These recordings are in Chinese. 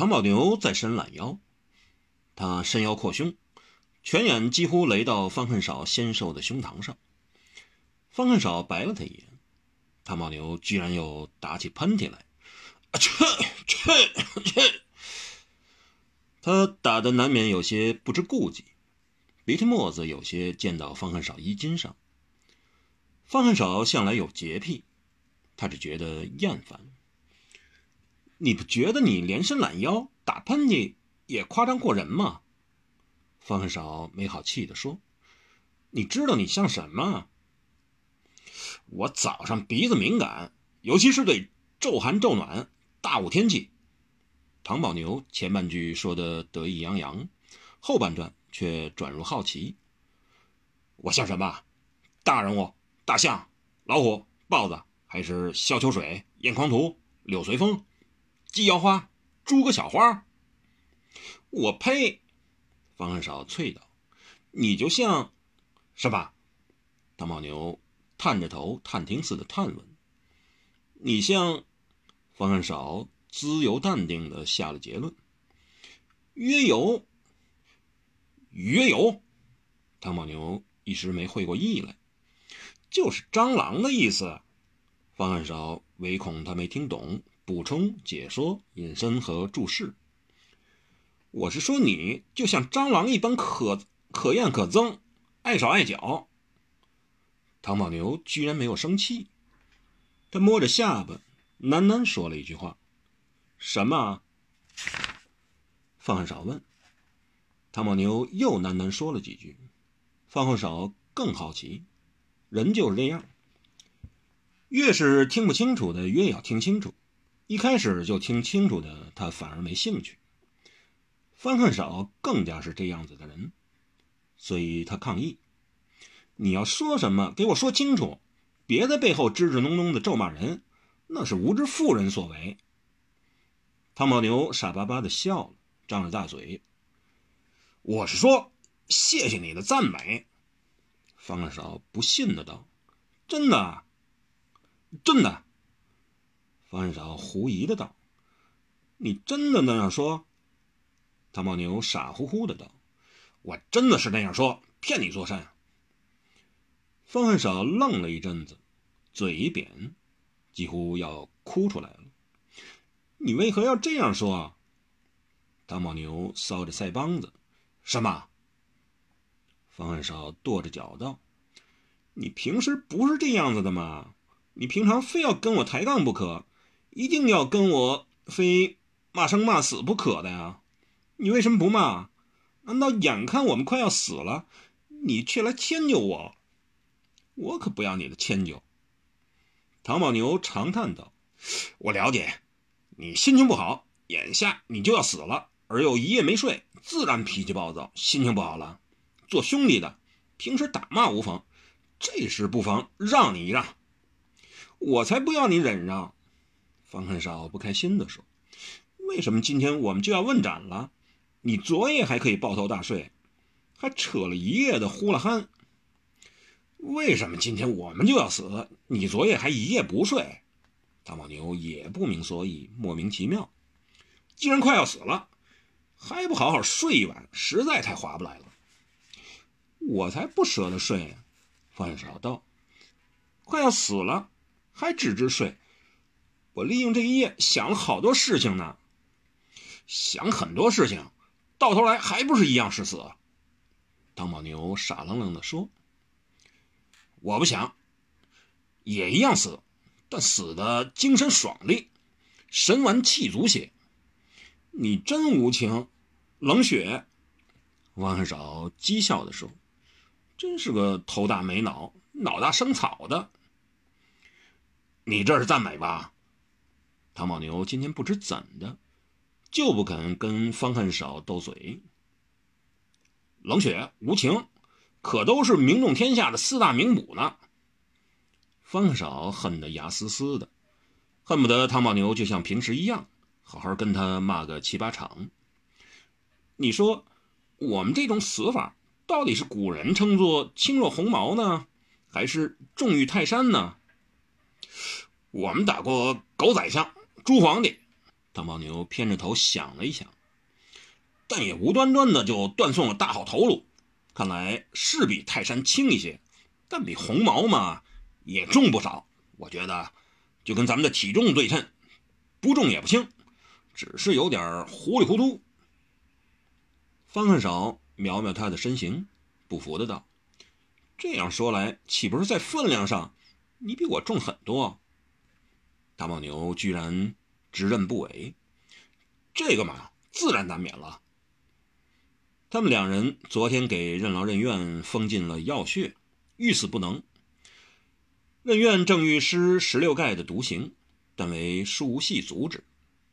唐宝牛在伸懒腰，他伸腰扩胸，拳眼几乎雷到方恨少纤瘦的胸膛上。方恨少白了他一眼，唐宝牛居然又打起喷嚏来，去去去！他打的难免有些不知顾忌，鼻涕沫子有些溅到方恨少衣襟上。方恨少向来有洁癖，他只觉得厌烦。你不觉得你连伸懒腰、打喷嚏也夸张过人吗？方恨少没好气地说：“你知道你像什么？我早上鼻子敏感，尤其是对骤寒骤暖、大雾天气。”唐宝牛前半句说的得意洋洋，后半段却转入好奇：“我像什么？大人物、大象、老虎、豹子，还是萧秋水、燕狂徒、柳随风？”鸡腰花，诸个小花。我呸！方恨少啐道：“你就像什么？”唐宝牛探着头，探听似的探问：“你像？”方恨少自由淡定的下了结论：“约有。”约有。唐宝牛一时没会过意来，就是蟑螂的意思。方恨少唯恐他没听懂。补充、解说、引申和注释。我是说，你就像蟑螂一般可可厌可憎，碍手碍脚。唐宝牛居然没有生气，他摸着下巴，喃喃说了一句话：“什么？”方恨少问。唐宝牛又喃喃说了几句。方恨少更好奇，人就是这样，越是听不清楚的，越要听清楚。一开始就听清楚的，他反而没兴趣。方恨少更加是这样子的人，所以他抗议：“你要说什么，给我说清楚，别在背后支支哝哝的咒骂人，那是无知妇人所为。”汤宝牛傻巴巴的笑了，张着大嘴：“我是说，谢谢你的赞美。”方恨少不信的道：“真的，真的。”方恨少狐疑的道：“你真的那样说？”唐宝牛傻乎乎的道：“我真的是那样说，骗你做甚？”方汉少愣了一阵子，嘴一扁，几乎要哭出来了。“你为何要这样说？”唐宝牛搔着腮帮子：“什么？”方汉少跺着脚道：“你平时不是这样子的吗？你平常非要跟我抬杠不可。”一定要跟我非骂生骂死不可的呀？你为什么不骂？难道眼看我们快要死了，你却来迁就我？我可不要你的迁就。唐宝牛长叹道：“我了解，你心情不好，眼下你就要死了，而又一夜没睡，自然脾气暴躁，心情不好了。做兄弟的，平时打骂无妨，这时不妨让你一让。我才不要你忍让。”方恨少不开心地说：“为什么今天我们就要问斩了？你昨夜还可以抱头大睡，还扯了一夜的呼啦憨。为什么今天我们就要死？你昨夜还一夜不睡？”大牦牛也不明所以，莫名其妙。既然快要死了，还不好好睡一晚，实在太划不来了。我才不舍得睡。方恨少道：“快要死了，还只知睡。”我利用这一夜想了好多事情呢，想很多事情，到头来还不是一样是死。唐宝牛傻愣愣地说：“我不想，也一样死，但死的精神爽利，神完气足些。你真无情，冷血。”王恨少讥笑地说：“真是个头大没脑、脑大生草的。你这是赞美吧？”唐宝牛今天不知怎的，就不肯跟方恨少斗嘴。冷血无情，可都是名动天下的四大名捕呢。方恨少恨得牙嘶嘶的，恨不得唐宝牛就像平时一样，好好跟他骂个七八场。你说，我们这种死法，到底是古人称作轻若鸿毛呢，还是重于泰山呢？我们打过狗宰相。朱皇帝，唐宝牛偏着头想了一想，但也无端端的就断送了大好头颅。看来是比泰山轻一些，但比红毛嘛也重不少。我觉得就跟咱们的体重对称，不重也不轻，只是有点糊里糊涂。翻翻手瞄瞄他的身形，不服的道：“这样说来，岂不是在分量上你比我重很多？”大牦牛居然直认不讳，这个嘛，自然难免了。他们两人昨天给任劳任怨封禁了药穴，欲死不能。任怨正欲施十六盖的毒刑，但为舒无忌阻止。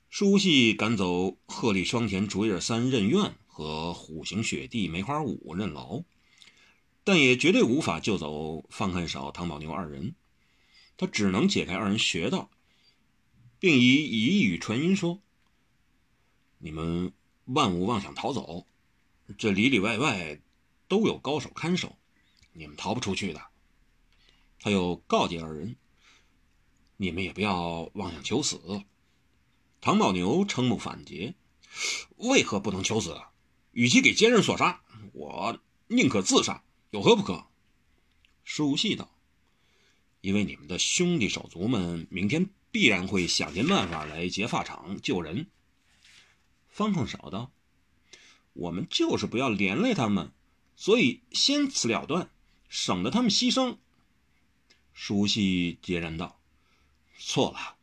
舒无忌赶走鹤立双田竹叶三任怨。和虎形雪地梅花五任劳，但也绝对无法救走方恨少、唐宝牛二人。他只能解开二人穴道，并以以语传音说：“你们万勿妄想逃走，这里里外外都有高手看守，你们逃不出去的。”他又告诫二人：“你们也不要妄想求死。”唐宝牛瞠目反诘：“为何不能求死？”与其给奸人所杀，我宁可自杀，有何不可？舒无戏道：“因为你们的兄弟手足们明天必然会想尽办法来劫法场救人。”方恨少道：“我们就是不要连累他们，所以先此了断，省得他们牺牲。”舒无忌接然道：“错了。”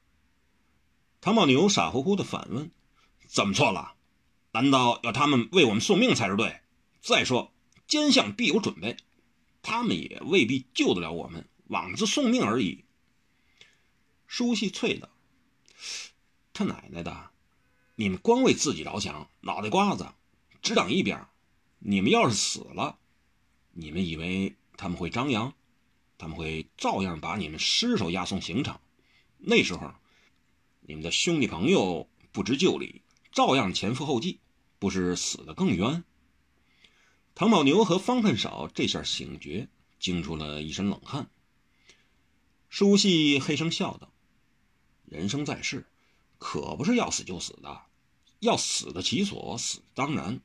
唐宝牛傻乎乎的反问：“怎么错了？”难道要他们为我们送命才是对？再说，奸相必有准备，他们也未必救得了我们，枉自送命而已。舒细啐道：“他奶奶的！你们光为自己着想，脑袋瓜子只长一边。你们要是死了，你们以为他们会张扬？他们会照样把你们尸首押送刑场。那时候，你们的兄弟朋友不知就里，照样前赴后继。”不是死的更冤？唐宝牛和方恨少这下醒觉，惊出了一身冷汗。舒细嘿声笑道：“人生在世，可不是要死就死的，要死的其所，死当然。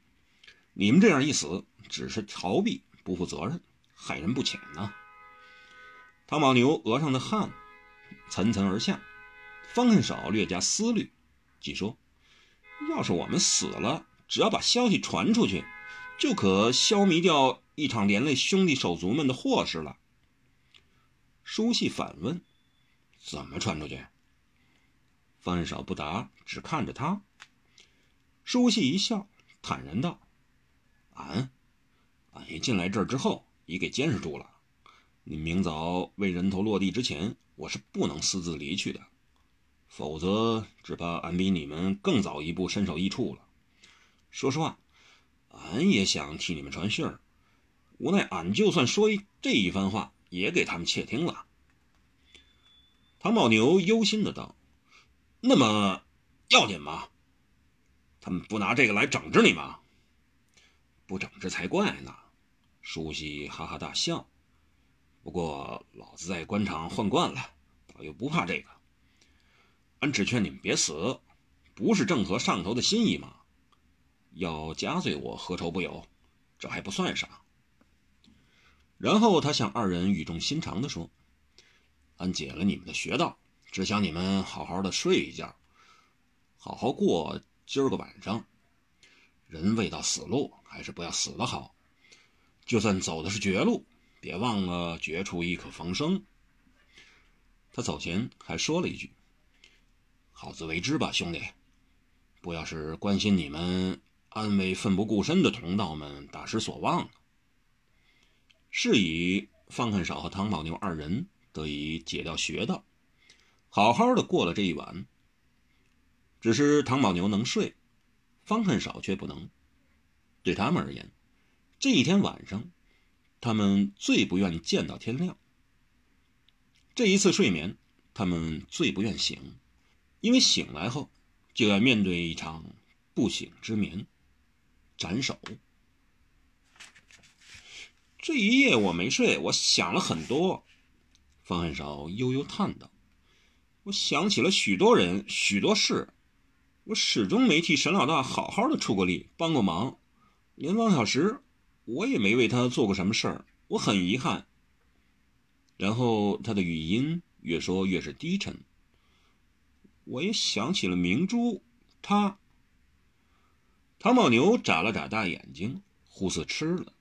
你们这样一死，只是逃避，不负责任，害人不浅呐。”唐宝牛额上的汗涔涔而下，方恨少略加思虑，即说：“要是我们死了。”只要把消息传出去，就可消弭掉一场连累兄弟手足们的祸事了。书细反问：“怎么传出去？”方恨少不答，只看着他。书细一笑，坦然道：“俺，俺一进来这儿之后，已给监视住了。你明早为人头落地之前，我是不能私自离去的，否则只怕俺比你们更早一步身首异处了。”说实话，俺也想替你们传信儿，无奈俺就算说一这一番话，也给他们窃听了。唐宝牛忧心的道：“那么要紧吗？他们不拿这个来整治你吗？不整治才怪呢！”舒西哈哈大笑。不过老子在官场混惯了，倒又不怕这个。俺只劝你们别死，不是正合上头的心意吗？要加罪我何愁不有？这还不算啥。然后他向二人语重心长地说：“俺解了你们的穴道，只想你们好好的睡一觉，好好过今儿个晚上。人未到死路，还是不要死的好。就算走的是绝路，别忘了绝处亦可逢生。”他走前还说了一句：“好自为之吧，兄弟，不要是关心你们。”安慰奋不顾身的同道们，大失所望。是以方恨少和唐宝牛二人得以解掉穴道，好好的过了这一晚。只是唐宝牛能睡，方恨少却不能。对他们而言，这一天晚上，他们最不愿见到天亮。这一次睡眠，他们最不愿醒，因为醒来后就要面对一场不醒之眠。斩首。这一夜我没睡，我想了很多。方恨少悠悠叹道：“我想起了许多人，许多事。我始终没替沈老大好好的出过力，帮过忙。连王小石，我也没为他做过什么事儿，我很遗憾。然后他的语音越说越是低沉。我也想起了明珠，他。唐宝牛眨了眨大眼睛，忽似吃了。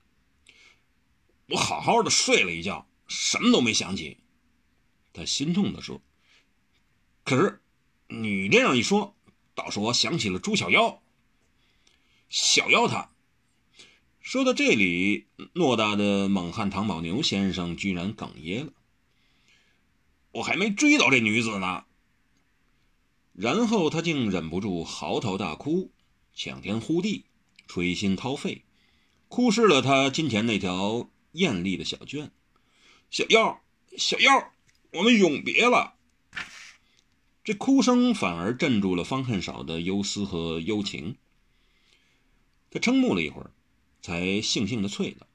我好好的睡了一觉，什么都没想起。他心痛地说：“可是，你这样一说，倒是我想起了朱小妖。小妖他。”说到这里，偌大的猛汉唐宝牛先生居然哽咽了。我还没追到这女子呢。然后他竟忍不住嚎啕大哭，抢天呼地，捶心掏肺，哭湿了他金钱那条艳丽的小绢。小妖，小妖，我们永别了。这哭声反而镇住了方恨少的忧思和幽情。他瞠目了一会儿。才悻悻的啐道：“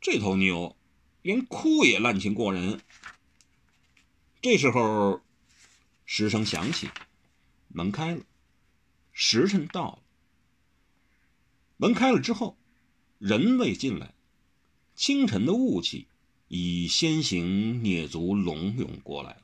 这头牛，连哭也滥情过人。”这时候，石声响起，门开了，时辰到了。门开了之后，人未进来，清晨的雾气已先行蹑足龙涌过来了。